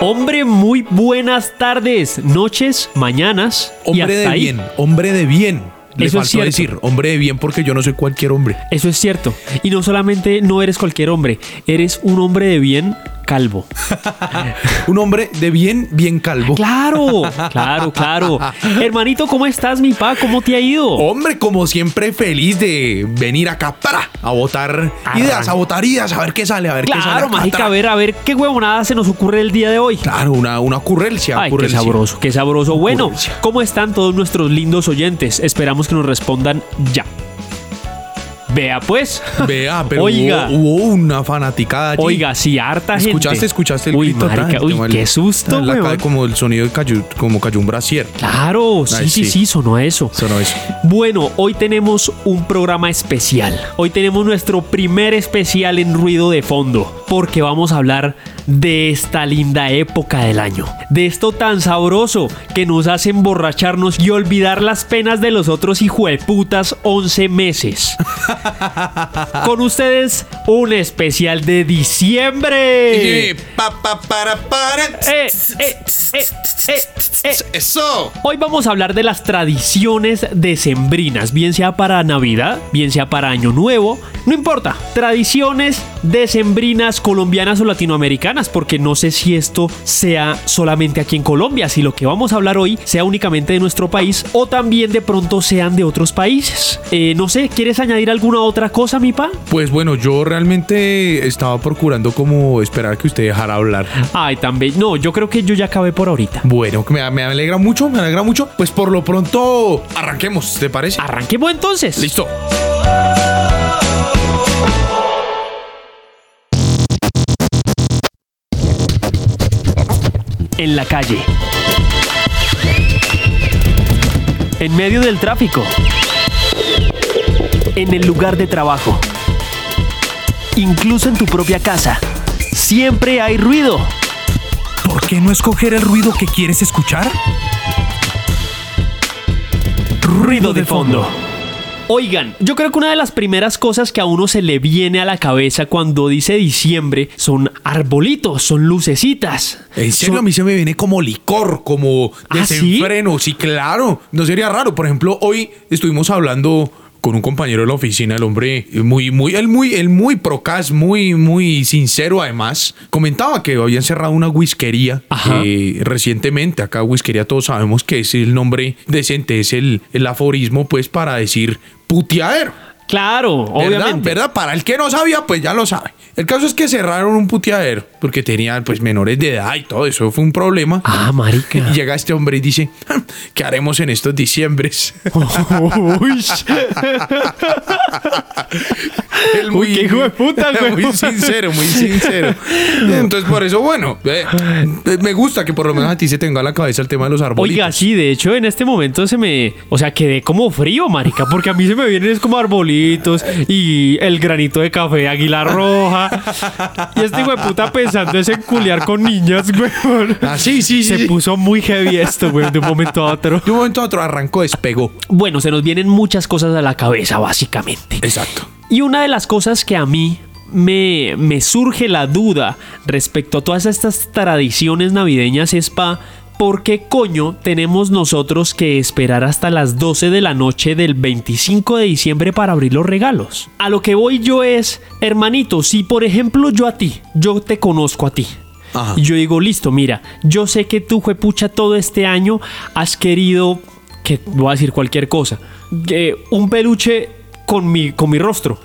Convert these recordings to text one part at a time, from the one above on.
Hombre, muy buenas tardes, noches, mañanas. y Hombre hasta de ahí. bien, hombre de bien. Le Eso es faltó decir, hombre de bien porque yo no soy cualquier hombre. Eso es cierto. Y no solamente no eres cualquier hombre, eres un hombre de bien calvo. Un hombre de bien, bien calvo. Claro, claro, claro. Hermanito, ¿cómo estás, mi pa? ¿Cómo te ha ido? Hombre, como siempre, feliz de venir acá para a votar Arran- ideas, a votar ideas, a ver qué sale, a ver qué sale. Claro, mágica, a ver, a ver qué huevonada se nos ocurre el día de hoy. Claro, una, una ocurrencia. Ay, qué sabroso, qué sabroso. Bueno, Ocurrencia. ¿cómo están todos nuestros lindos oyentes? Esperamos que nos respondan ya. Vea pues. Vea, pero Oiga. Hubo, hubo una fanaticada allí. Oiga, sí, harta gente. ¿Escuchaste, escuchaste el Uy, grito? marica, uy, qué susto, la-. Como el sonido de cayó, como cayó un brasier. Claro, sí, Ay, sí, sí. sí, sonó eso. Sonó eso. Bueno, hoy tenemos un programa especial. Hoy tenemos nuestro primer especial en ruido de fondo, porque vamos a hablar de esta linda época del año. De esto tan sabroso que nos hace emborracharnos y olvidar las penas de los otros hijueputas 11 meses. Con ustedes, un especial de diciembre. Eh, pa, pa, para, para. Eh, eh, eh. Eso. Hoy vamos a hablar de las tradiciones decembrinas, bien sea para Navidad, bien sea para Año Nuevo, no importa. Tradiciones decembrinas colombianas o latinoamericanas, porque no sé si esto sea solamente aquí en Colombia, si lo que vamos a hablar hoy sea únicamente de nuestro país o también de pronto sean de otros países. Eh, no sé, ¿quieres añadir alguna otra cosa, mi pa? Pues bueno, yo realmente estaba procurando como esperar que usted dejara hablar. Ay, también. No, yo creo que yo ya acabé por ahorita. Bueno, que me, me alegra mucho, me alegra mucho. Pues por lo pronto, arranquemos, ¿te parece? Arranquemos entonces. Listo. en la calle. En medio del tráfico. En el lugar de trabajo. Incluso en tu propia casa. Siempre hay ruido. ¿Por qué no escoger el ruido que quieres escuchar? Ruido de fondo. Oigan, yo creo que una de las primeras cosas que a uno se le viene a la cabeza cuando dice diciembre son arbolitos, son lucecitas. En serio, Son- a mí se me viene como licor, como ¿Ah, sí? desenfreno. sí? claro. No sería raro. Por ejemplo, hoy estuvimos hablando con un compañero de la oficina, el hombre muy, muy, el muy, el muy procas, muy, muy sincero además. Comentaba que habían cerrado una whiskería eh, recientemente. Acá whiskería todos sabemos que es el nombre decente, es el, el aforismo pues para decir puteadero. Claro, ¿Verdad? obviamente. ¿Verdad? Para el que no sabía, pues ya lo sabe. El caso es que cerraron un puteadero porque tenían pues menores de edad y todo eso fue un problema. Ah, marica. Y llega este hombre y dice, "Ja, ¿qué haremos en estos diciembres? Uy. Él Uy, qué hijo de puta, güey. Muy sincero, muy sincero. Entonces, por eso, bueno, eh, me gusta que por lo menos a ti se tenga a la cabeza el tema de los arbolitos. Oiga, sí, de hecho en este momento se me, o sea, quedé como frío, marica, porque a mí se me vienen es como arbolitos y el granito de café, águila roja. Y este hijo de puta pensando es en culiar con niñas, güey. Ah, sí, sí, sí. Se puso muy heavy esto, güey, de un momento a otro. De un momento a otro arrancó, despegó. Bueno, se nos vienen muchas cosas a la cabeza, básicamente. Exacto. Y una de las cosas que a mí me, me surge la duda respecto a todas estas tradiciones navideñas es pa. ¿Por qué coño tenemos nosotros que esperar hasta las 12 de la noche del 25 de diciembre para abrir los regalos? A lo que voy yo es, hermanito, si por ejemplo yo a ti, yo te conozco a ti, Ajá. y yo digo, listo, mira, yo sé que tú, juepucha, todo este año has querido, que voy a decir cualquier cosa, que un peluche con mi, con mi rostro.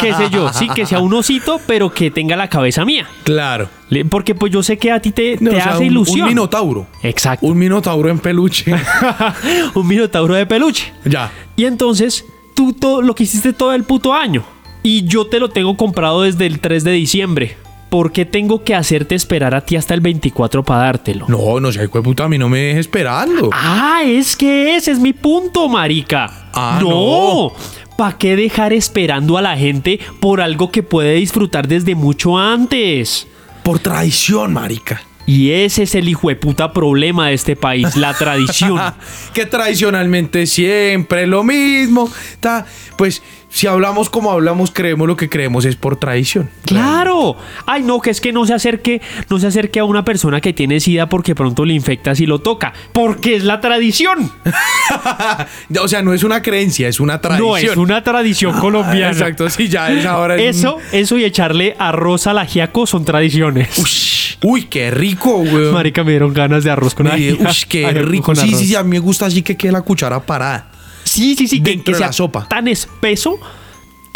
Qué sé yo, sí, que sea un osito, pero que tenga la cabeza mía. Claro. Porque pues yo sé que a ti te, No, te o sea, hace un- ilusión. Un minotauro. Exacto. Un minotauro en peluche. un minotauro de peluche. ya. Y entonces, tú todo lo que hiciste todo el puto año. Y yo te lo tengo comprado desde el 3 de diciembre. ¿Por qué tengo que hacerte esperar a ti hasta el 24 para dártelo? No, no sé, hijo de puta, a mí no me dejes esperando. Ah, es que ese es mi punto, marica. Ah, no. no. ¿Para qué dejar esperando a la gente por algo que puede disfrutar desde mucho antes? Por traición, marica. Y ese es el hijo de puta problema de este país, la tradición. que tradicionalmente siempre lo mismo. Ta, pues si hablamos como hablamos, creemos lo que creemos es por tradición. Claro. Ay, no, que es que no se acerque, no se acerque a una persona que tiene sida porque pronto le infecta si lo toca. Porque es la tradición. o sea, no es una creencia, es una tradición. No, es una tradición colombiana. Exacto, sí, ya es ahora. es Eso, eso y echarle arroz al ajiaco son tradiciones. Uy, uy, qué rico, güey. Marica, me dieron ganas de arroz con Uy, ajiaco. qué rico. Sí, sí, sí, a mí me gusta así que quede la cuchara parada. Sí, sí, sí, que, que sea la sopa. tan espeso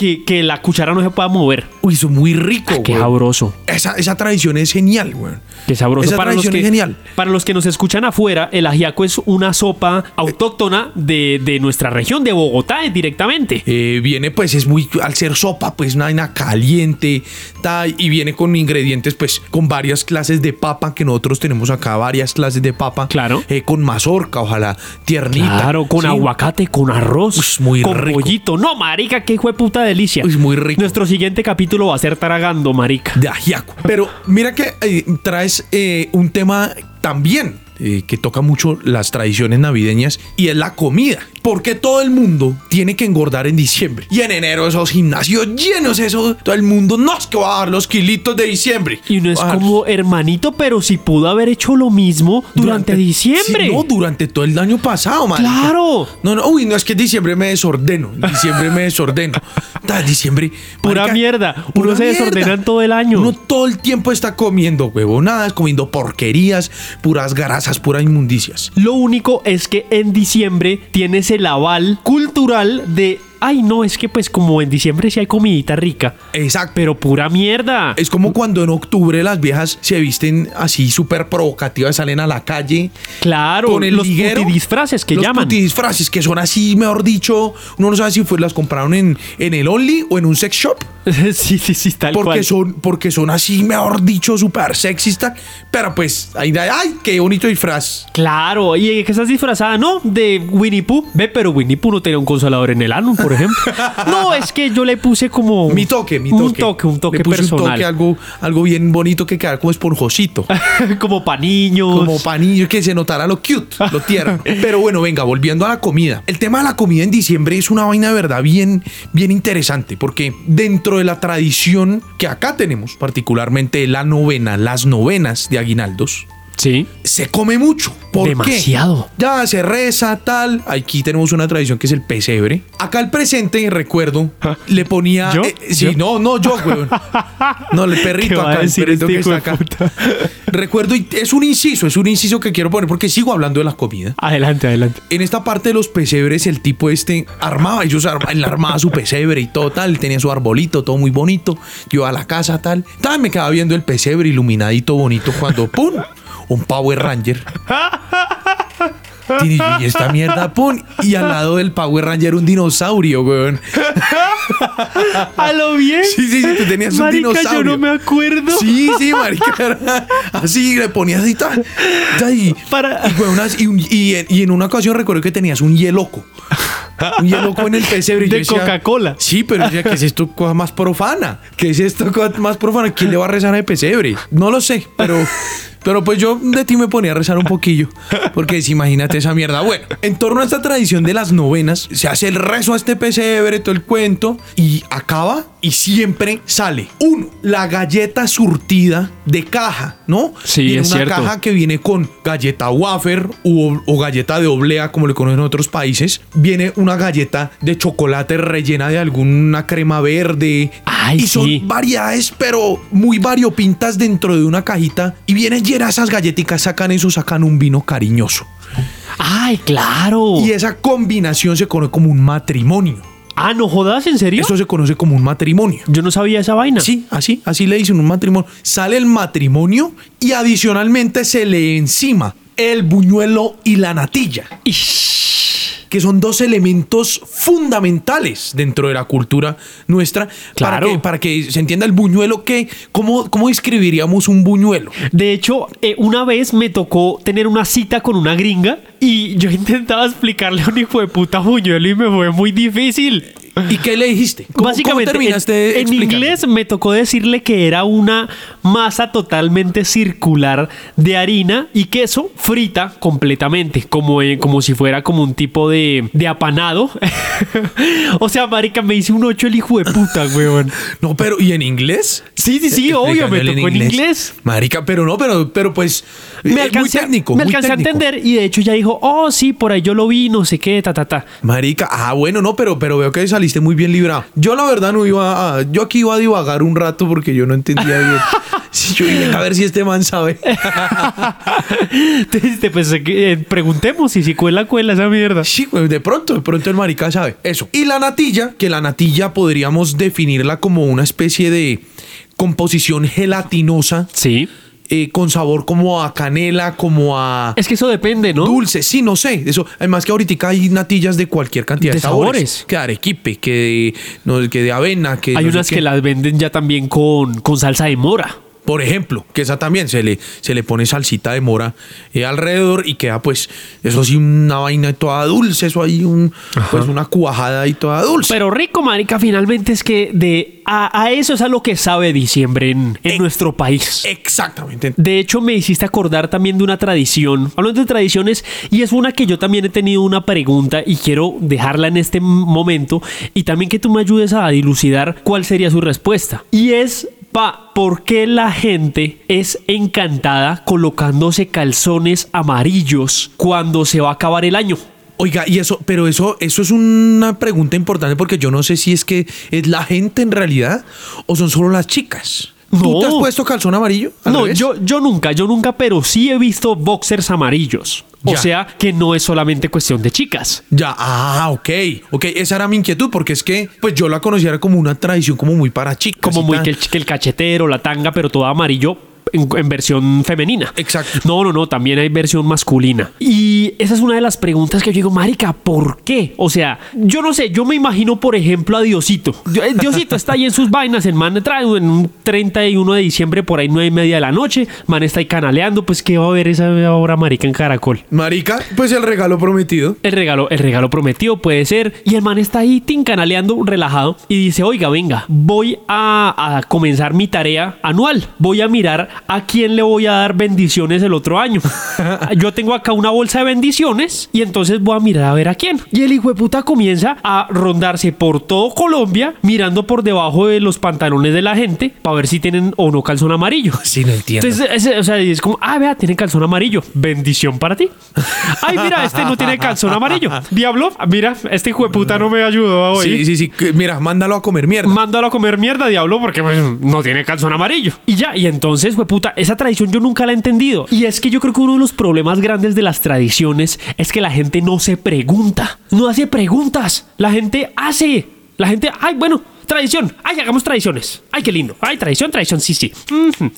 que, que la cuchara no se pueda mover. Uy, eso es muy rico, Ah, Qué sabroso. Esa, esa tradición es genial, güey. Qué sabroso. Esa para los, que, es genial. para los que nos escuchan afuera, el ajiaco es una sopa autóctona de, de nuestra región, de Bogotá, eh, directamente. Eh, viene, pues, es muy, al ser sopa, pues, una vaina caliente, ta, y viene con ingredientes, pues, con varias clases de papa, que nosotros tenemos acá varias clases de papa. Claro. Eh, con mazorca, ojalá, tiernita. Claro, con ¿sí? aguacate, con arroz, Ush, muy con rico. pollito. No, marica, qué hijo de puta delicia. Uy, muy rico. Nuestro siguiente capítulo va a ser tragando, marica. de ajiaco. Pero mira que eh, traes eh, un tema también eh, que toca mucho las tradiciones navideñas y es la comida. Porque todo el mundo tiene que engordar en diciembre. Y en enero esos gimnasios llenos, eso, todo el mundo no es que va a dar los kilitos de diciembre. Y uno es como hermanito, pero si pudo haber hecho lo mismo durante, diciembre. Sí, no, durante todo el año pasado, man. Claro. No, no, uy, no es que en diciembre me desordeno. En diciembre me desordeno. Diciembre. Pura marica, mierda. Uno pura se desordena en todo el año. Uno todo el tiempo está comiendo huevonadas, comiendo porquerías, puras grasas, puras inmundicias. Lo único es que en diciembre tienes el aval cultural de, ay no, es que pues como en diciembre sí hay comidita rica, Exacto. pero pura mierda. Es como cuando en octubre las viejas se visten así súper provocativas, salen a la calle. Claro, con el los liguero, disfraces que los llaman. disfraces que son así, mejor dicho, uno no sabe si fue, las compraron en, en el Only o en un sex shop. sí, sí, sí, tal Porque cual. son, porque son así, mejor dicho, súper sexistas. Pero pues, ahí, ay, qué bonito disfraz. Claro, y que estás disfrazada, ¿no? De Winnie Pooh. Ve, pero Winnie Pooh no tenía un consolador en el ano, por ejemplo. no, es que yo le puse como... Mi toque, mi toque. Un toque, un toque Le puse personal. Un toque, algo, algo bien bonito que quedara como esponjosito. como pa' niños. Como panillo que se notara lo cute, lo tierno. Pero bueno, venga, volviendo a la comida. El tema de la comida en diciembre es una vaina de verdad bien, bien interesante, porque dentro de la tradición que acá tenemos, particularmente la novena, las novenas de aguinaldos, Sí. se come mucho. ¿Por qué? Demasiado. Ya se reza, tal. Aquí tenemos una tradición que es el pesebre. Acá el presente, recuerdo, le ponía. ¿Yo? eh, sí, ¿Yo? no, no, yo, weón. No, el ¿Qué perrito acá, el perrito este que está acá. puta? Recuerdo, y es un inciso, es un inciso que quiero poner porque sigo hablando de la comida. Adelante, adelante. En esta parte de los pesebres, el tipo este armaba, ellos arma, él armaba su pesebre y todo tal, tenía su arbolito, todo muy bonito. Yo a la casa tal. Tal, me quedaba viendo el pesebre iluminadito bonito cuando ¡pum! Un Power Ranger. Y esta mierda, ¡pum! Y al lado del Power Ranger un dinosaurio, weón. ¿A lo bien? Sí, sí, sí, tú tenías un dinosaurio. yo no me acuerdo. Sí, sí, marica. Así le ponías así tal. Y, Para- y, weón, así, y un- y en, y en una ocasión recuerdo que tenías un hieloco. Un hieloco en el pesebre. De Coca-Cola. Sí, pero decía, ¿qué es esto cosa más profana? ¿Qué es esto cosa más profana? ¿Quién le va a rezar al pesebre? No lo sé, pero... Pero pues yo de ti me ponía a rezar un poquillo. Porque si imagínate esa mierda. Bueno, en torno a esta tradición de las novenas, se hace el rezo a este pesebre, todo el cuento, y acaba y siempre sale. Uno, la galleta surtida de caja, ¿no? Sí, Viene es una cierto. caja que viene con galleta wafer o, o galleta de oblea, como le conocen en otros países. Viene una galleta de chocolate rellena de alguna crema verde. Ay, y son sí. variedades, pero muy variopintas dentro de una cajita. Y vienen llenas esas galletitas, sacan eso, sacan un vino cariñoso. Ay, claro. Y esa combinación se conoce como un matrimonio. Ah, no jodas, ¿en serio? Eso se conoce como un matrimonio. Yo no sabía esa vaina. Sí, así, así le dicen un matrimonio. Sale el matrimonio y adicionalmente se le encima el buñuelo y la natilla, Ish. que son dos elementos fundamentales dentro de la cultura nuestra. Para Claro. que, para que se entienda el buñuelo, que, ¿cómo, ¿cómo describiríamos un buñuelo? De hecho, eh, una vez me tocó tener una cita con una gringa Y yo intentaba explicarle a un hijo de puta buñuelo y me fue muy difícil. ¿Y qué le dijiste? ¿Cómo, Básicamente, cómo terminaste en, en inglés me tocó decirle que era una masa totalmente circular de harina y queso frita completamente, como, en- como si fuera como un tipo de, de apanado. o sea, marica, me hice un ocho el hijo de puta, weón. No, pero ¿y en inglés? Sí, sí, sí, obvio, me tocó en inglés. Marica, pero no, pero, pero pues. Me eh, alcancé, muy técnico. me muy alcancé a entender y de hecho ya dijo, oh, sí, por ahí yo lo vi, no sé qué, ta, ta, ta. Marica, ah, bueno, no, pero, pero veo que saliste muy bien librado. Yo la verdad no iba a. Yo aquí iba a divagar un rato porque yo no entendía bien. Yo dije, a ver si este man sabe. Entonces, pues eh, preguntemos y si cuela, cuela esa mierda. Sí, güey, de pronto, de pronto el marica sabe. Eso. Y la natilla, que la natilla podríamos definirla como una especie de composición gelatinosa Sí. Eh, con sabor como a canela, como a Es que eso depende, ¿no? dulce. Sí, no sé. Eso, además que ahorita hay natillas de cualquier cantidad de, De sabores. sabores. Que de arequipe, que de, no, que de avena, que Hay no unas qué. que las venden ya también con, con salsa de mora. Por ejemplo, que esa también se le, se le pone salsita de mora eh, alrededor y queda pues, eso sí, una vaina toda dulce, eso ahí, un, pues una cuajada y toda dulce. Pero rico, marica, finalmente es que de a, a eso es a lo que sabe diciembre en, en Eh, nuestro país. Exactamente. De hecho, me hiciste acordar también de una tradición. Hablando de tradiciones, y es una que yo también he tenido una pregunta y quiero dejarla en este momento y también que tú me ayudes a dilucidar cuál sería su respuesta. Y es, pa, ¿por qué la gente es encantada colocándose calzones amarillos cuando se va a acabar el año? Oiga, y eso, pero eso, eso es una pregunta importante porque yo no sé si es que es la gente en realidad o son solo las chicas. ¿Tú No. te has puesto calzón amarillo? ¿Al No, revés? yo, yo nunca, yo nunca, pero sí he visto boxers amarillos. O sea que no es solamente cuestión de chicas. Ya, ah, ok. Ok, esa era mi inquietud porque es que, pues yo la conociera como una tradición como muy para chicas. Como muy que el, que el cachetero, la tanga, pero todo amarillo en, en versión femenina. Exacto. No, no, no, también hay versión masculina. Y esa es una de las preguntas que yo digo, marica, ¿por qué? O sea, yo no sé, yo me imagino, por ejemplo, a Diosito. Eh, Diosito está ahí en sus vainas, el man trae en un 31 de diciembre, por ahí nueve y media de la noche, man está ahí canaleando, pues ¿qué va a ver esa hora, marica, en Caracol? Marica, pues el regalo prometido. El regalo, el regalo prometido puede ser. Y el man está ahí tincanaleando, relajado. Y dice, oiga, venga, voy a, a comenzar mi tarea anual. Voy a mirar a quién le voy a dar bendiciones el otro año. Yo tengo acá una bolsa de bendiciones. Y entonces voy a mirar a ver a quién. Y el hijo de puta comienza a rondarse por todo Colombia, mirando por debajo de los pantalones de la gente, para ver si tienen o no calzón amarillo. Sí, no entiendo. Entonces, o sea, es como, ah, vea, tiene calzón amarillo. Bendición para ti. Ay, mira, este no tiene calzón amarillo. Diablo, mira, este hijo de puta no me ayudó hoy. Sí, sí, sí. Mira, mándalo a comer mierda. Mándalo a comer mierda, diablo, porque pues, no tiene calzón amarillo. Y ya, y entonces, fue puta, esa tradición yo nunca la he entendido. Y es que yo creo que uno de los problemas grandes de las tradiciones es que la gente no se pregunta. No hace preguntas. La gente hace. La gente, ay, bueno, tradición. Ay, hagamos tradiciones. Ay, qué lindo. Ay, tradición, tradición, sí, sí.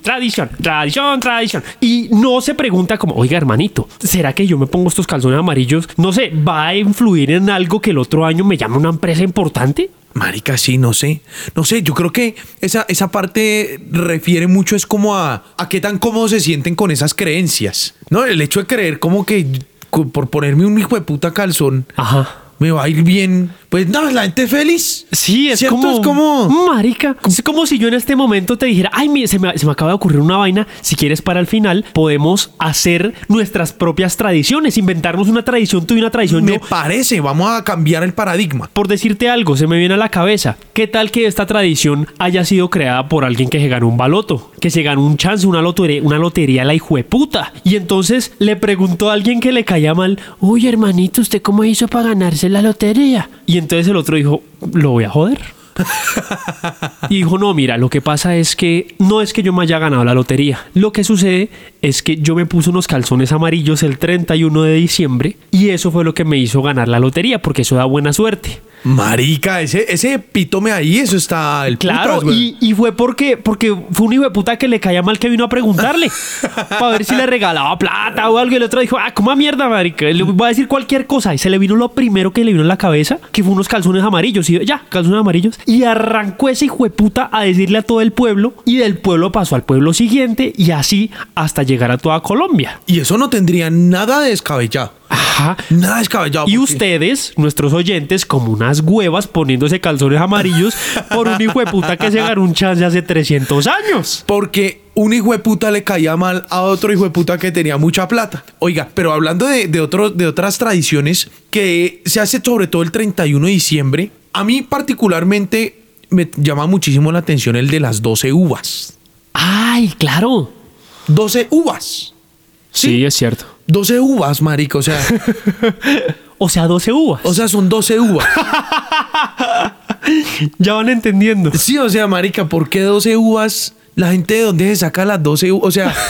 Tradición, tradición, tradición. Y no se pregunta como, oiga, hermanito, ¿será que yo me pongo estos calzones amarillos? No sé, ¿va a influir en algo que el otro año me llame una empresa importante? Marica, sí, no sé. No sé, yo creo que esa, esa parte refiere mucho es como a, a qué tan cómodos se sienten con esas creencias. ¿No? El hecho de creer como que por ponerme un hijo de puta calzón Ajá. me va a ir bien. Pues no, la gente feliz. Sí, es ¿Cierto? como, Es como- Marica. Es como si yo en este momento te dijera, ay, mi- se me, se me acaba de ocurrir una vaina. Si quieres para el final, podemos hacer nuestras propias tradiciones, inventarnos una tradición tú y una tradición Me yo. parece, vamos a cambiar el paradigma. Por decirte algo, se me viene a la cabeza. ¿Qué tal que esta tradición haya sido creada por alguien que se ganó un baloto? Que se ganó un chance, una lotería, una lotería la hijueputa. Y entonces le preguntó a alguien que le caía mal, uy hermanito, ¿usted cómo hizo para ganarse la lotería? Y entonces el otro dijo, lo voy a joder. Y dijo, no, mira, lo que pasa es que no es que yo me haya ganado la lotería. Lo que sucede es que yo me puse unos calzones amarillos el 31 de diciembre y eso fue lo que me hizo ganar la lotería porque eso da buena suerte. Marica, ese, ese epítome ahí, eso está el Claro, putas, y, y fue porque, porque fue un hijo de puta que le caía mal que vino a preguntarle para ver si le regalaba plata o algo. Y el otro dijo, ah, ¿cómo mierda, marica? Le voy a decir cualquier cosa. Y se le vino lo primero que le vino en la cabeza, que fue unos calzones amarillos. Y ya, calzones amarillos. Y arrancó ese hijo de puta a decirle a todo el pueblo. Y del pueblo pasó al pueblo siguiente y así hasta llegar a toda Colombia. Y eso no tendría nada de descabellado. Ajá. Nada descabellado. Y porque- ustedes, nuestros oyentes, como unas huevas poniéndose calzones amarillos por un hijo de puta que se ganó un chance hace 300 años. Porque un hijo de puta le caía mal a otro hijo de puta que tenía mucha plata. Oiga, pero hablando de, de, otro- de otras tradiciones que se hace sobre todo el 31 de diciembre, a mí particularmente me llama muchísimo la atención el de las 12 uvas. Ay, claro. 12 uvas. Sí, es cierto. 12 uvas, marica. O sea, O sea, 12 uvas. o sea, son 12 uvas. ya van entendiendo. Sí, o sea, marica, ¿por qué 12 uvas? La gente de dónde se saca las 12 uvas. O sea.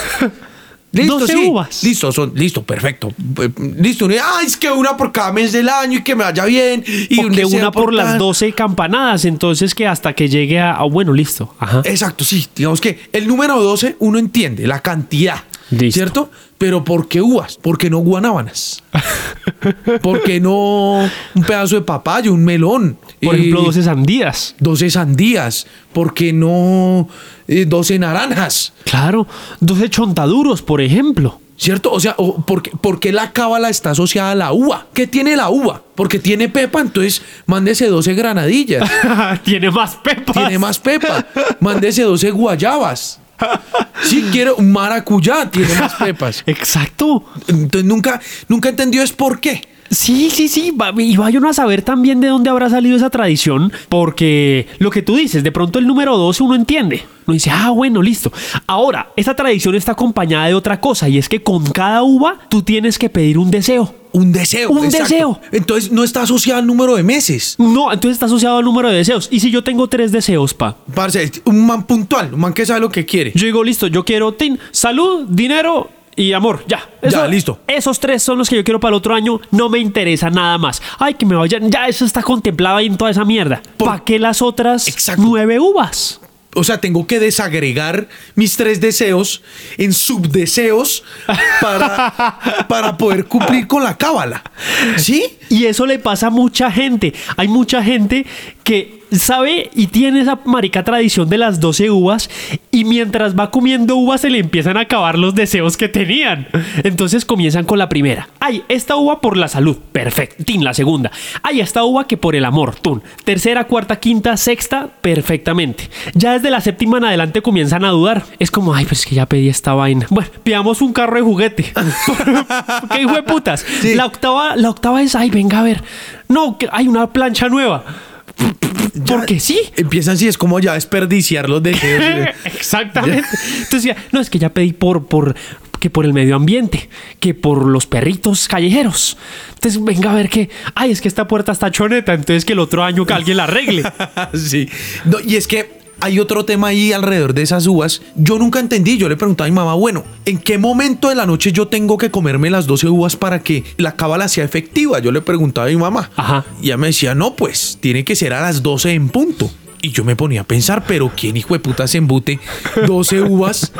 Listo, 12 sí. uvas. Listo, son, listo, perfecto. Eh, Listo. Ay, es que una por cada mes del año y que me vaya bien. Y un deseo una por las cada- 12 campanadas, entonces que hasta que llegue a... ah, bueno, listo. Ajá. Exacto, sí. Digamos que el número 12 uno entiende la cantidad. Listo. ¿Cierto? Pero ¿por qué uvas? ¿Por qué no guanábanas? ¿Por qué no un pedazo de papaya, un melón? Por Eh, ejemplo, 12 sandías. 12 sandías. ¿Por qué no eh, 12 naranjas? Claro. 12 chontaduros, por ejemplo. ¿Cierto? O sea, ¿por, qué, por qué la cábala está asociada a la uva? ¿Qué tiene la uva? Porque tiene pepa, entonces mándese 12 granadillas. Tiene más pepas. tiene más pepa. Mándese 12 guayabas. Si quiere un maracuyá, tiene más pepas. Exacto. Entonces nunca, nunca entendió es por qué. Sí, sí, sí. Y vayan a saber también de dónde habrá salido esa tradición, porque lo que tú dices, de pronto el número 12 uno entiende. Uno dice, ah, bueno, listo. Ahora, esta tradición está acompañada de otra cosa, y es que con cada uva tú tienes que pedir un deseo. Un deseo. Un deseo. Entonces no está asociado al número de meses. No, entonces está asociado al número de deseos. Y si yo tengo tres deseos, pa, Parce, un man puntual, un man que sabe lo que quiere. yo digo, listo, yo quiero tin, salud, dinero y amor. Ya. Ya, listo. Esos tres son los que yo quiero para el otro año. No me interesa nada más. Ay, que me vayan. Ya, eso está contemplado ahí en toda esa mierda. ¿Para qué las otras Exacto. nueve uvas? O sea, tengo que desagregar mis tres deseos en subdeseos para, para poder cumplir con la cábala. ¿Sí? Y eso le pasa a mucha gente. Hay mucha gente que sabe y tiene esa marica tradición de las 12 uvas y mientras va comiendo uvas se le empiezan a acabar los deseos que tenían. Entonces comienzan con la primera. Ay, esta uva por la salud. Perfecto. Tin, la segunda. Ay, esta uva que por el amor. Tun. Tercera, cuarta, quinta, sexta. Perfectamente. Ya desde la séptima en adelante comienzan a dudar. Es como, ay, pues es que ya pedí esta vaina. Bueno, pidamos un carro de juguete. ¿Qué hijo de putas? Sí. La octava, la octava es, ay, venga a ver. No, que hay una plancha nueva. Porque sí. Empiezan así, es como ya desperdiciar los deseos. Exactamente. Entonces, ya, no, es que ya pedí por, por, que por el medio ambiente, que por los perritos callejeros. Entonces, venga a ver que, ay, es que esta puerta está choneta, entonces que el otro año que alguien la arregle. sí. No, y es que hay otro tema ahí alrededor de esas uvas. Yo nunca entendí. Yo le preguntaba a mi mamá, bueno, ¿en qué momento de la noche yo tengo que comerme las 12 uvas para que la cábala sea efectiva? Yo le preguntaba a mi mamá. Ajá. Y ella me decía, no, pues tiene que ser a las 12 en punto. Y yo me ponía a pensar, pero ¿quién hijo de puta se embute 12 uvas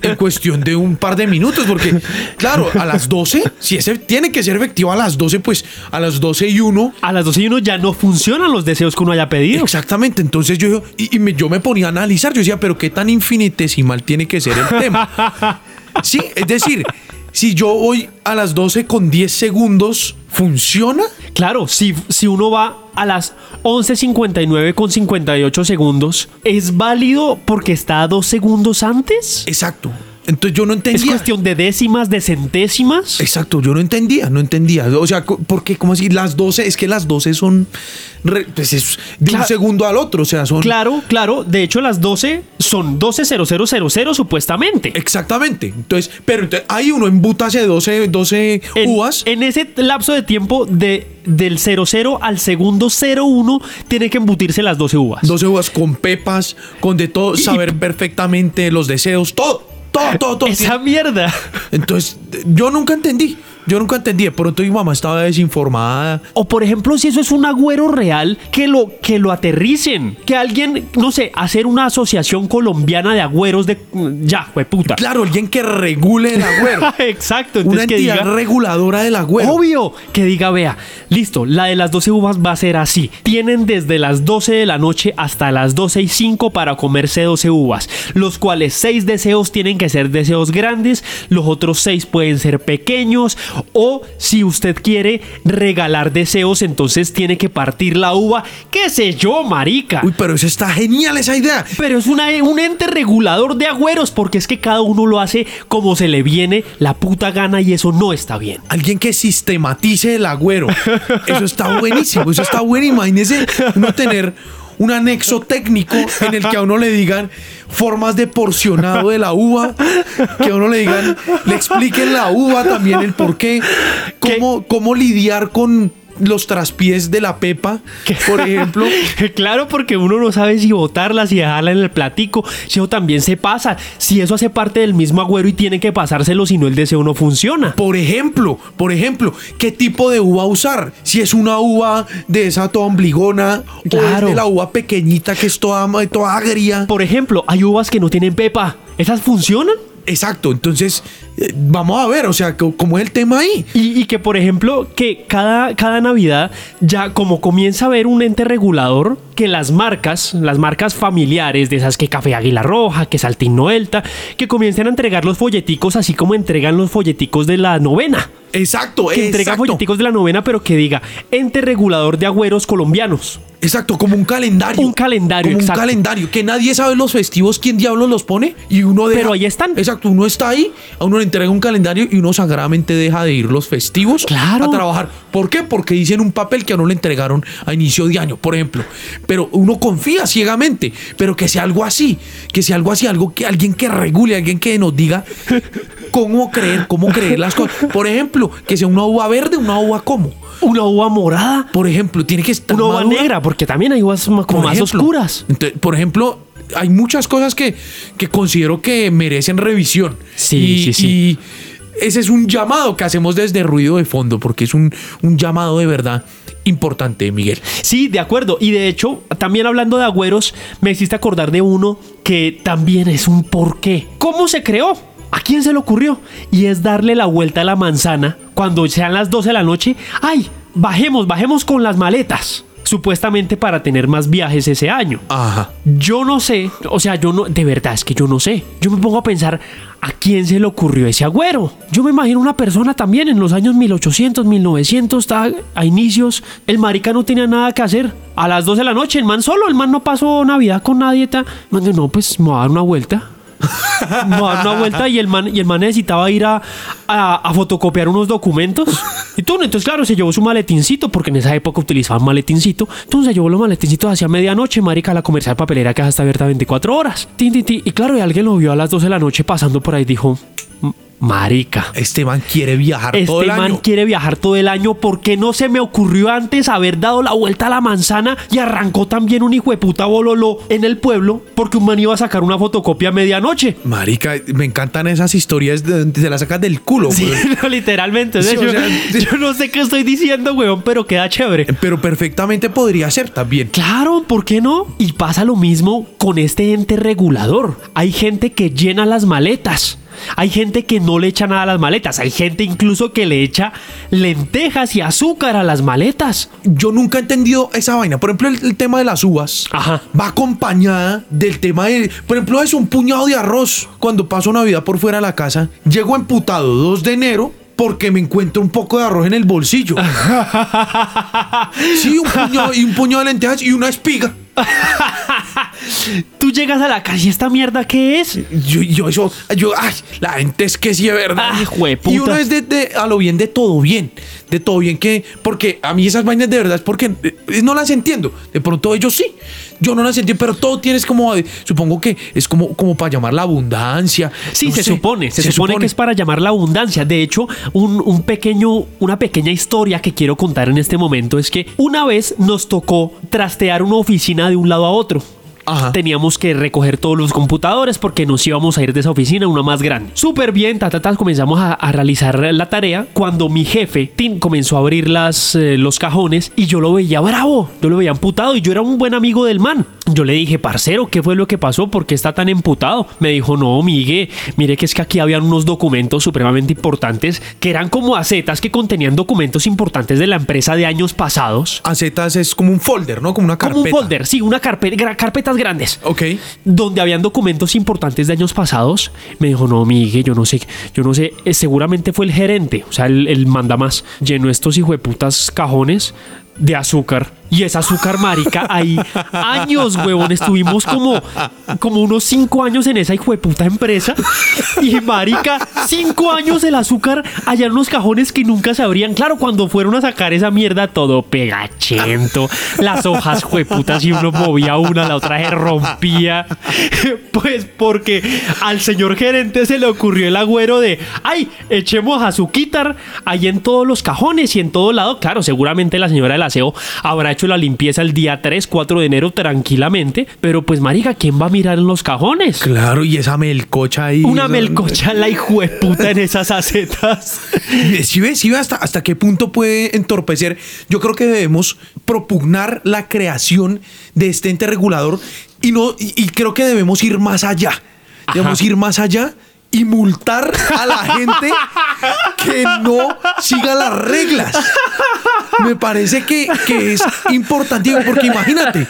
en cuestión de un par de minutos? Porque, claro, a las 12, si ese tiene que ser efectivo a las 12, pues a las 12 y 1 A las 12 y uno ya no funcionan los deseos que uno haya pedido. Exactamente, entonces yo, y, y me- yo me ponía a analizar, yo decía, pero qué tan infinitesimal tiene que ser el tema. Sí, es decir, si yo voy a las 12 con 10 segundos, ¿funciona? Claro, si, si uno va a las 11.59 con 58 segundos, ¿es válido porque está a dos segundos antes? Exacto. Entonces yo no ¿Es entendía. cuestión de décimas, de centésimas? Exacto, yo no entendía, no entendía. O sea, porque como así las 12, es que las 12 son re- pues es de Claro. un segundo al otro, o sea, son Claro, claro. De hecho, las 12 son 12.0000 supuestamente. Exactamente. Entonces, pero entonces, ahí uno embutase 12, 12 En, uvas. en ese lapso de tiempo de, del 00 al segundo 01 tiene que embutirse las 12 uvas. 12 uvas con pepas, con de todo, saber perfectamente los deseos, todo, todo, todo, todo. Esa mierda. Entonces, yo nunca entendí. Yo nunca entendí. De pronto mi mamá estaba desinformada. O por ejemplo, si eso es un agüero real, que lo, que lo aterricen. Que alguien, no sé, hacer una asociación colombiana de agüeros de... Ya, puta. Claro, alguien que regule el agüero. Exacto. Una Entonces que entidad diga... reguladora del agüero. Obvio que diga, vea, listo, la de las 12 uvas va a ser así. Tienen desde las 12 de la noche hasta las 12 y 5 para comerse 12 uvas, los cuales 6 deseos tienen que ser deseos grandes, los otros 6 pueden ser pequeños, O si usted quiere regalar deseos, entonces tiene que partir la uva. ¿Qué sé yo, marica? Uy, pero eso está genial esa idea. Pero es una- un ente regulador de agüeros porque es que cada uno lo hace como se le viene la puta gana y eso no está bien. Alguien que sistematice el agüero. Eso está buenísimo, eso está bueno. Imagínese uno tener un anexo técnico en el que a uno le digan formas de porcionado de la uva, que a uno le digan, le expliquen la uva también el por qué, cómo, cómo lidiar con los traspiés de la pepa, por ejemplo. claro, porque uno no sabe si botarla, si dejarla en el platico, si eso también se pasa, si eso hace parte del mismo agüero y tiene que pasárselo si no el deseo no funciona. Por ejemplo, por ejemplo, ¿qué tipo de uva usar? Si es una uva de esa toda ombligona o Claro. de la uva pequeñita que es toda, toda agria. Por ejemplo, hay uvas que no tienen pepa. ¿Esas funcionan? Exacto, entonces vamos a ver, o sea, ¿cómo es el tema ahí? Y, y que, por ejemplo, que cada, cada Navidad ya como comienza a haber un ente regulador, que las marcas, las marcas familiares, de esas que Café Águila Roja, que Saltín Noelta, que comiencen a entregar los folleticos así como entregan los folleticos de la novena. Exacto, Que entrega exacto, folleticos de la novena, pero que diga ente regulador de agüeros colombianos. exacto, como un calendario. Un calendario, Como exacto. un calendario, que nadie sabe los festivos, quién diablos los pone y uno deja- Pero ahí están. Exacto, uno está ahí, a uno le entrega un calendario y uno sagradamente deja de ir los festivos Claro. a trabajar. ¿Por qué? Porque dicen un papel que a uno le entregaron a inicio de año, por ejemplo. Pero uno confía ciegamente, pero que sea algo así, que sea algo así, algo que alguien que regule, alguien que nos diga cómo creer, cómo creer las cosas. Por ejemplo, que sea una uva verde, una uva como. Una uva morada, Por ejemplo, tiene que estar una uva madura. negra, porque también hay uvas como Por más ejemplo. oscuras. Entonces, por ejemplo, hay muchas cosas que, que considero que merecen revisión. Sí, y, sí, sí. y ese es un llamado que hacemos desde Ruido de Fondo, porque es un, un llamado de verdad importante, Miguel. Sí, de acuerdo. Y de hecho, también hablando de agüeros, me hiciste acordar de uno que también es un porqué. ¿Cómo se creó? ¿A quién se le ocurrió? Y es darle la vuelta a la manzana cuando sean las 12 de la noche. ¡Ay! Bajemos, bajemos con las maletas. Supuestamente para tener más viajes ese año. Ajá. Yo no sé, o sea, yo no, de verdad es que yo no sé. Yo me pongo a pensar, ¿a quién se le ocurrió ese agüero? Yo me imagino una persona también en los años 1800, 1900, estaba a inicios, el marica no tenía nada que hacer. A las 12 de la noche, el man solo, el man no pasó Navidad con nadie. ta. Man, no, pues me voy a dar una vuelta. Dar una vuelta y el man, y el man necesitaba ir a, a- fotocopiar unos documentos. Y tú, entonces, claro, se llevó su maletincito, porque en esa época utilizaban maletincito. Entonces se llevó los maletincitos hacia medianoche, marica, la comercial papelera que está abierta 24 horas. Tin, tin, tin. Y claro, y alguien lo vio a las 12 de la noche pasando por ahí dijo, "M- marica. Este man quiere viajar todo Este el man año. quiere viajar todo el año. ¿Por qué no se me ocurrió antes haber dado la vuelta a la manzana y arrancó también un hijo de puta bololo en el pueblo? Porque un man iba a sacar una fotocopia a medianoche. Marica, me encantan esas historias de donde se las sacas del culo. Sí, güey. no, literalmente. Sí, yo, o sea, sí. yo no sé qué estoy diciendo, weón, pero queda chévere. Pero perfectamente podría ser también. Claro, ¿por qué no? Y pasa lo mismo con este ente regulador. Hay gente que llena las maletas. Hay gente que no le echa nada a las maletas. Hay gente incluso que le echa lentejas y azúcar a las maletas. Yo nunca he entendido esa vaina. Por ejemplo, el, el tema de las uvas Ajá. va acompañada del tema de. Por ejemplo, es un puñado de arroz. Cuando paso Navidad por fuera de la casa, llego emputado 2 de enero porque me encuentro un poco de arroz en el bolsillo. sí, un puñado, y un puñado de lentejas y una espiga. Tú llegas a la calle, ¿esta mierda qué es? Yo, yo eso, yo, ay, la gente es que sí es verdad. Jueputa. y uno es de, de- a lo bien de todo bien, de todo bien que, porque a mí esas vainas de verdad es porque eh, no las entiendo. De pronto ellos sí, yo no las entiendo, pero todo tienes como, eh, supongo que es como, como para llamar la abundancia. Sí, no se sé, supone, se, supone, que es para llamar la abundancia. De hecho, un, un pequeño, una pequeña historia que quiero contar en este momento es que una vez nos tocó trastear una oficina de un lado a otro. Ajá. Teníamos que recoger todos los computadores porque nos íbamos a ir de esa oficina a una más grande. Súper bien, ta, ta, ta, comenzamos a, a realizar la tarea cuando mi jefe, Tim, comenzó a abrir las, eh, los cajones y yo lo veía bravo, yo lo veía amputado y yo era un buen amigo del man. Yo le dije, parcero, ¿qué fue lo que pasó? ¿Por qué está tan emputado? Me dijo, no, Migue, mire que es que aquí habían unos documentos supremamente importantes que eran como acetas que contenían documentos importantes de la empresa de años pasados. Acetas es como un folder, ¿no? Como una carpeta. Como un folder, sí, una carpeta, carpetas grandes. Ok. Donde habían documentos importantes de años pasados. Me dijo, no, Migue, yo no sé, yo no sé, eh, seguramente fue el gerente, o sea, el, el manda más. Llenó estos hijueputas cajones de azúcar. Y esa azúcar marica ahí años, huevón. Estuvimos como, como unos cinco años en esa hijueputa empresa. Y marica, cinco años el azúcar allá en unos cajones que nunca se abrían. Claro, cuando fueron a sacar esa mierda todo pegachento. Las hojas hueputas y uno movía una, la otra se rompía. Pues porque al señor gerente se le ocurrió el agüero de, ay, echemos azuquitar ahí en todos los cajones y en todo lado. Claro, seguramente la señora del aseo habrá hecho la limpieza el día 3, 4 de enero tranquilamente, pero pues marica, ¿quién va a mirar en los cajones? Claro, y esa melcocha ahí. Una esa- melcocha la hijueputa en esas acetas. Si ves, si ves hasta, hasta qué punto puede entorpecer. Yo creo que debemos propugnar la creación de este ente regulador y no y, y creo que debemos ir más allá. Debemos ir más allá y multar a la gente que no siga las reglas. Me parece que, que es importante porque imagínate,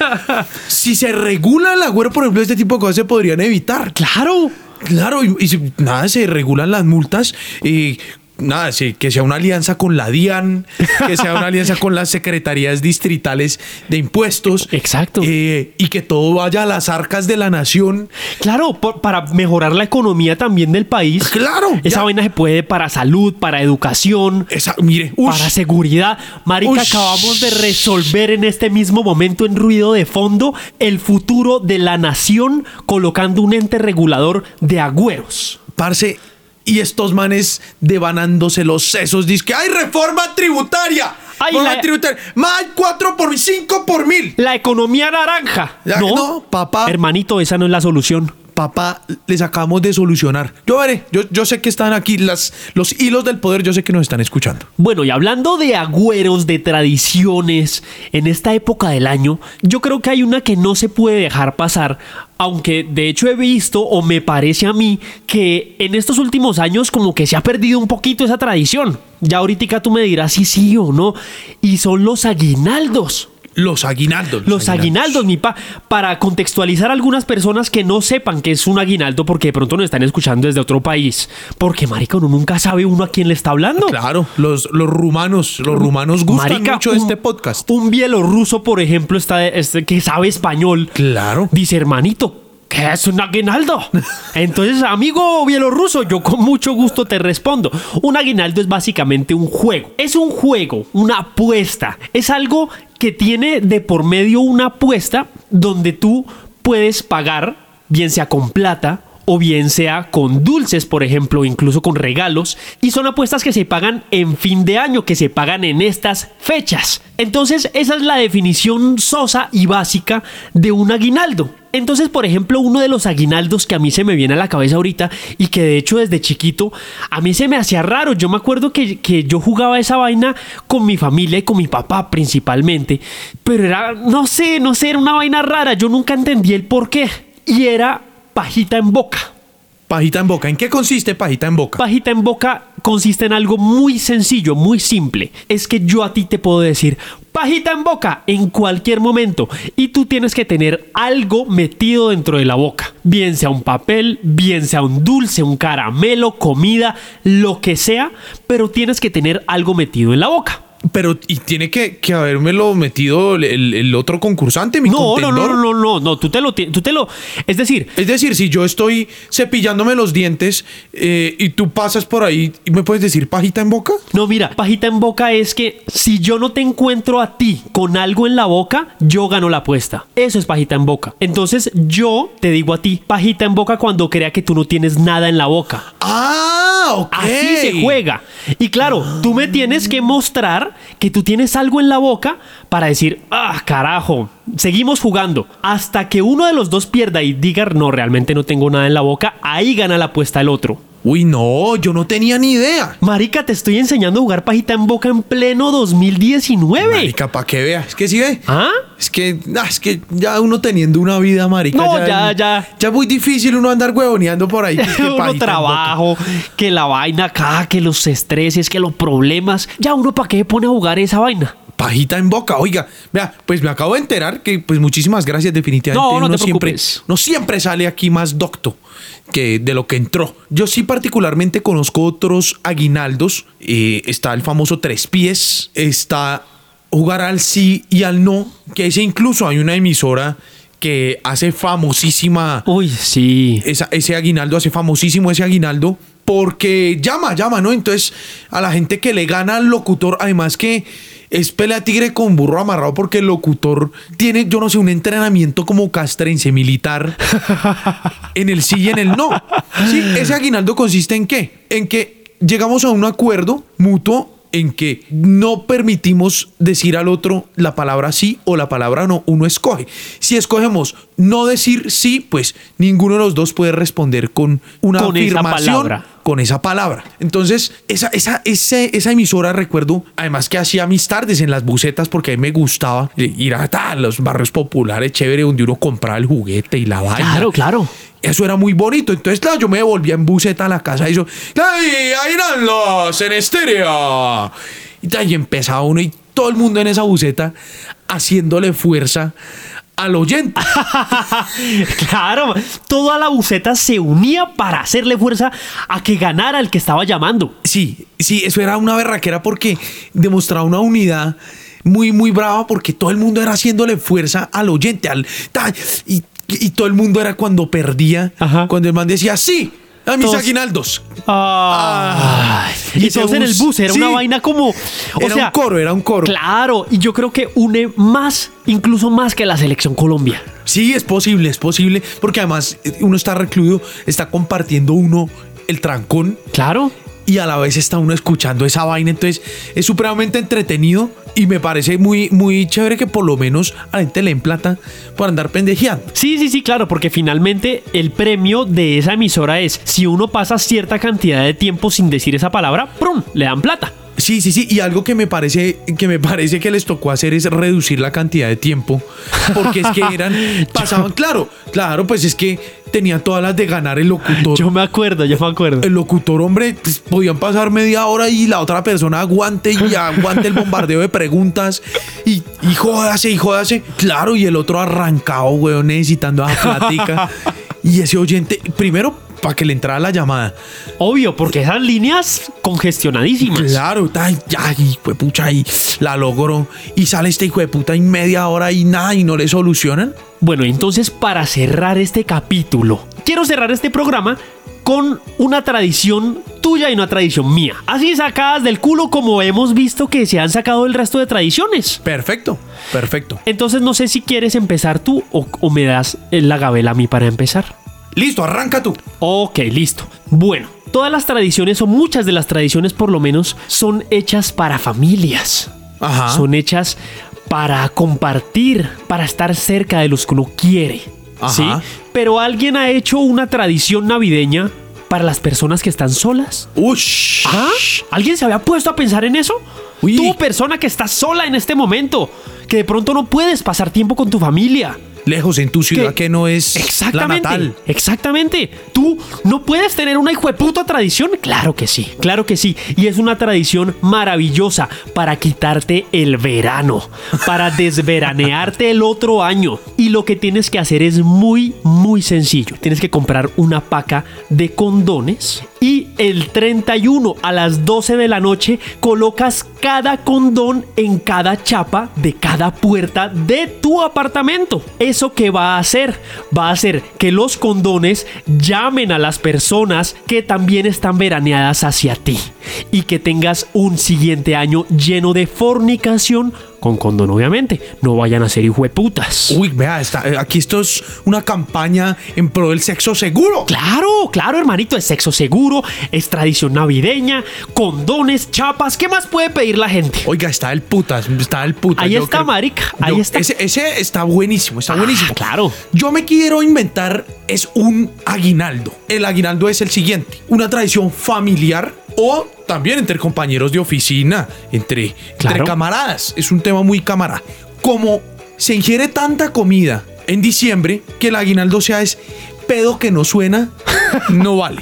si se regula el agüero, por ejemplo, este tipo de cosas se podrían evitar. Claro. Claro, y, nada, se regulan las multas. Y nada, sí, que sea una alianza con la DIAN, que sea una alianza con las secretarías distritales de impuestos. Exacto. eh, y que todo vaya a las arcas de la nación. Claro, por- para mejorar la economía también del país. Claro, Esa ya. vaina se puede para salud, para educación, Esa, mire, ush, para seguridad. Marica, Ush. acabamos de resolver en este mismo momento en ruido de fondo el futuro de la nación colocando un ente regulador de agüeros. parce, y estos manes devanándose los sesos. Dice que hay reforma tributaria. Ay, reforma la- tributaria. Más 4 por 5 por mil. La economía naranja. No, papá. Hermanito, esa no es la solución. Papá, les acabamos de solucionar. Yo veré, yo, yo sé que están aquí las, los hilos del poder, yo sé que nos están escuchando. Bueno, y hablando de agüeros, de tradiciones, en esta época del año, yo creo que hay una que no se puede dejar pasar, aunque de hecho he visto o me parece a mí que en estos últimos años como que se ha perdido un poquito esa tradición. Ya ahorita tú me dirás si sí o no, y son los aguinaldos. Los aguinaldos. Los aguinaldos, mi pa, para contextualizar a algunas personas que no sepan que es un aguinaldo porque de pronto nos están escuchando desde otro país. Porque, marica, uno nunca sabe uno a quién le está hablando. Claro, los, los rumanos, los rumanos gustan Marica, mucho un- este podcast. Un bielorruso, por ejemplo, está, este, que sabe español. Claro. Dice, hermanito, ¿qué es un aguinaldo? Entonces, amigo bielorruso, yo con mucho gusto te respondo. Un aguinaldo es básicamente un juego. Es un juego, una apuesta. Es algo que tiene de por medio una apuesta donde tú puedes pagar, bien sea con plata o bien sea con dulces, por ejemplo, incluso con regalos, y son apuestas que se pagan en fin de año, que se pagan en estas fechas. Entonces, esa es la definición sosa y básica de un aguinaldo. Entonces, por ejemplo, uno de los aguinaldos que a mí se me viene a la cabeza ahorita y que de hecho desde chiquito a mí se me hacía raro. Yo me acuerdo que, que yo jugaba esa vaina con mi familia y con mi papá principalmente, pero era, no sé, no sé, era una vaina rara. Yo nunca entendí el por qué. Y era pajita en boca. Pajita en boca. ¿En qué consiste pajita en boca? Pajita en boca consiste en algo muy sencillo, muy simple. Es que yo a ti te puedo decir, pajita en boca en cualquier momento. Y tú tienes que tener algo metido dentro de la boca. Bien sea un papel, bien sea un dulce, un caramelo, comida, lo que sea. Pero tienes que tener algo metido en la boca. Pero, y tiene que, que habérmelo metido el, otro concursante, mi No, no, no, no, no, no, no, tú te lo, tú te lo, es decir, Es decir, si yo estoy cepillándome los dientes eh, y tú pasas por ahí y me puedes decir pajita en boca. No, mira, pajita en boca es que si yo no te encuentro a ti con algo en la boca, yo gano la apuesta. Eso es pajita en boca. Entonces yo te digo a ti, pajita en boca cuando crea que tú no tienes nada en la boca. Ah, ok. Así se juega. Y claro, tú me tienes que mostrar que tú tienes algo en la boca para decir, ah, carajo, seguimos jugando. Hasta que uno de los dos pierda y diga, no, realmente no tengo nada en la boca, ahí gana la apuesta el otro. Uy, no, yo no tenía ni idea. Marica, te estoy enseñando a jugar pajita en boca en pleno 2019. Marica, para que vea. Es que sí ve. ¿Ah? Es que, ah, es que ya uno teniendo una vida, marica. No, ya, ya. Ya es muy difícil uno andar huevoneando por ahí. que es que uno trabajo, que la vaina acá, que los estreses, que los problemas. Ya uno para qué se pone a jugar esa vaina. Pajita en boca, oiga, vea, pues me acabo de enterar que, pues muchísimas gracias, definitivamente. No, no uno te siempre, preocupes. no siempre sale aquí más docto que de lo que entró. Yo sí particularmente conozco otros aguinaldos. eh, está el famoso tres pies, está jugar al sí y al no, que ese incluso hay una emisora que hace famosísima Uy, sí. esa- ese aguinaldo, hace famosísimo ese aguinaldo, porque llama, llama, ¿no? Entonces, a la gente que le gana al locutor, además que es pelea tigre con burro amarrado, porque el locutor tiene, yo no sé, un entrenamiento como castrense militar en el sí y en el no. Sí, ese aguinaldo consiste en qué? En que llegamos a un acuerdo mutuo en que no permitimos decir al otro la palabra sí o la palabra no, uno escoge. Si escogemos no decir sí, pues ninguno de los dos puede responder con una Con esa afirmación palabra. con esa palabra. Entonces, esa, esa, ese- esa emisora, recuerdo, además que hacía mis tardes en las bucetas porque a mí me gustaba ir a ta, los barrios populares, chévere, donde uno compraba el juguete y la vaina. Claro, claro. Eso era muy bonito. Entonces, claro, yo me devolvía en buceta a la casa y yo, ¡ay, ahí eran los en estéreo! Y, y empezaba uno y todo el mundo en esa buceta haciéndole fuerza al oyente. claro, toda la buceta se unía para hacerle fuerza a que ganara el que estaba llamando. Sí, sí, eso era una berraquera porque demostraba una unidad muy, muy brava porque todo el mundo era haciéndole fuerza al oyente. Al, ta, y, y todo el mundo era cuando perdía, Ajá. cuando el man decía, sí, a mis Todos- aguinaldos. Ah, y y ese entonces en el bus- bus era sí. una vaina como. O Era sea, un coro, era un coro. Claro, y yo creo que une más, incluso más que la selección Colombia. Sí, es posible, es posible, porque además eh, uno está recluido, está compartiendo uno el trancón Claro. Y a la vez está uno escuchando esa vaina, entonces es supremamente entretenido y me parece muy, muy chévere que por lo menos a la gente le den plata por andar pendejeando. Sí, sí, sí, claro, porque finalmente el premio de esa emisora es si uno pasa cierta cantidad de tiempo sin decir esa palabra, ¡prum! le dan plata. Sí, sí, sí, y algo que me parece que me parece que les tocó hacer es reducir la cantidad de tiempo, porque es que eran pasaban, claro, claro, pues es que tenía todas las de ganar el locutor. Yo me acuerdo, yo me acuerdo. el locutor, hombre, pues, podían pasar media hora y la otra persona aguante y aguante el bombardeo de preguntas y, y jódase y jódase. Claro, y el otro arrancado, weón, necesitando esa plática. y ese oyente, primero, para que le entrara la llamada. Obvio, porque esas líneas congestionadísimas. Claro, ay, ya, hijo de pucha, y la logró. Y sale este hijo de puta en media hora y nada, y no le solucionan. Bueno, entonces para cerrar este capítulo, quiero cerrar este programa con una tradición tuya y una tradición mía. Así sacadas del culo como hemos visto que se han sacado el resto de tradiciones. Perfecto, perfecto. Entonces no sé si quieres empezar tú o, o me das la gabela a mí para empezar. Listo, arranca tú. Ok, listo. Bueno, todas las tradiciones o muchas de las tradiciones por lo menos son hechas para familias. Ajá. Son hechas para compartir, para estar cerca de los que uno quiere. Ajá. ¿Sí? Pero alguien ha hecho una tradición navideña para las personas que están solas. Ush. ¿Ah? ¿Alguien se había puesto a pensar en eso? Uy. Tú, persona que estás sola en este momento, que de pronto no puedes pasar tiempo con tu familia. Lejos en tu ciudad ¿Qué? que no es la Exactamente. natal. Exactamente. ¿Tú no puedes tener una hijo de puta tradición? Claro que sí. Claro que sí. Y es una tradición maravillosa para quitarte el verano, para desveranearte el otro año. Y lo que tienes que hacer es muy, muy sencillo. Tienes que comprar una paca de condones y el 31 a las 12 de la noche colocas cada condón en cada chapa de cada puerta de tu apartamento. ¿Eso qué va a hacer? Va a hacer que los condones llamen a las personas que también están veraneadas hacia ti y que tengas un siguiente año lleno de fornicación con condón obviamente. No vayan a ser hijueputas. Uy, vea, está, eh, aquí esto es una campaña en pro del sexo seguro. Claro, claro, hermanito, es sexo seguro, es tradición navideña, condones, chapas, ¿qué más puede pedir la gente? Oiga, está el putas, está el putas. Ahí Yo está, marica, ahí yo- está. Ese, ese está buenísimo, está buenísimo. Ah, claro. Yo me quiero inventar es un aguinaldo. El aguinaldo es el siguiente, una tradición familiar o también entre compañeros de oficina, entre, entre Claro. camaradas. Es un tema muy camarada. Como se ingiere tanta comida en diciembre que el aguinaldo sea es pedo que no suena, no vale.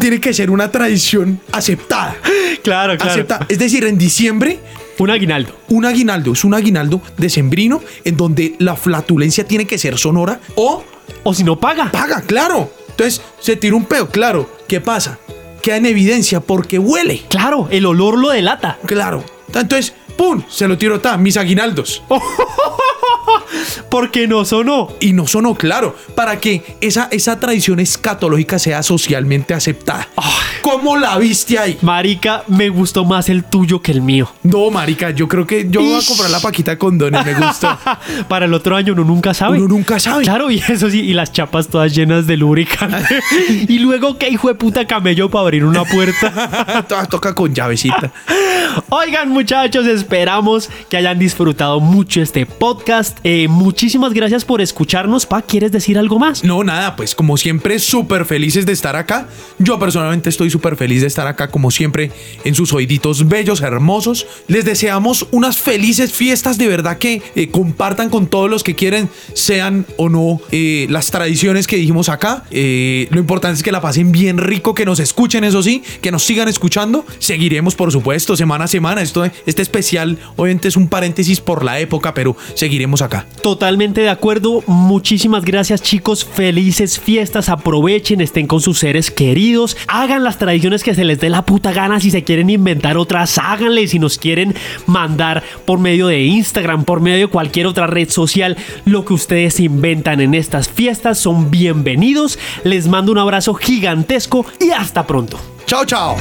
Tiene que ser una tradición aceptada. Claro, Aceptada. Es decir, en diciembre Un aguinaldo. un aguinaldo es un aguinaldo decembrino en donde la flatulencia tiene que ser sonora o O si no paga. paga, claro. Entonces se tira un pedo, claro. ¿Qué pasa? Queda en evidencia porque huele, Claro, el olor lo delata. claro. Entonces, ¡pum! Se lo tiro ta, mis aguinaldos. Porque no sonó. Y no sonó claro, para que esa, esa tradición escatológica sea socialmente aceptada. ¿Cómo la viste ahí? Marica, me gustó más el tuyo que el mío. No, marica, yo creo que yo voy a Ish. comprar la paquita de condones, me gusta. Para el otro año uno nunca sabe. Uno nunca sabe. Claro, y eso sí, y las chapas todas llenas de lubricante. y luego, ¿qué hijo de puta camello para abrir una puerta? Toda toca con llavecita. Oigan, muchachos, esperamos que hayan disfrutado mucho este podcast. Eh, muchísimas gracias por escucharnos. Pa, ¿quieres decir algo más? No, nada, pues como siempre, súper felices de estar acá. Yo personalmente estoy súper feliz de estar acá, como siempre, en sus oíditos bellos, hermosos. Les deseamos unas felices fiestas, de verdad que eh, compartan con todos los que quieren, sean o no eh, las tradiciones que dijimos acá. Lo importante es que la pasen bien rico, que nos escuchen, eso sí, que nos sigan escuchando. Seguiremos, por supuesto, semana a semana. Esto, este especial, obviamente, es un paréntesis por la época, pero seguiremos acá. Totalmente de acuerdo. Muchísimas gracias, chicos. Felices fiestas. Aprovechen, estén con sus seres queridos. Hagan las tradiciones que se les dé la puta gana. Si se quieren inventar otras, háganle. Si nos quieren mandar por medio de Instagram, por medio de cualquier otra red social, lo que ustedes inventan en estas fiestas son bienvenidos. Les mando un abrazo gigantesco y hasta pronto. Chao, chao.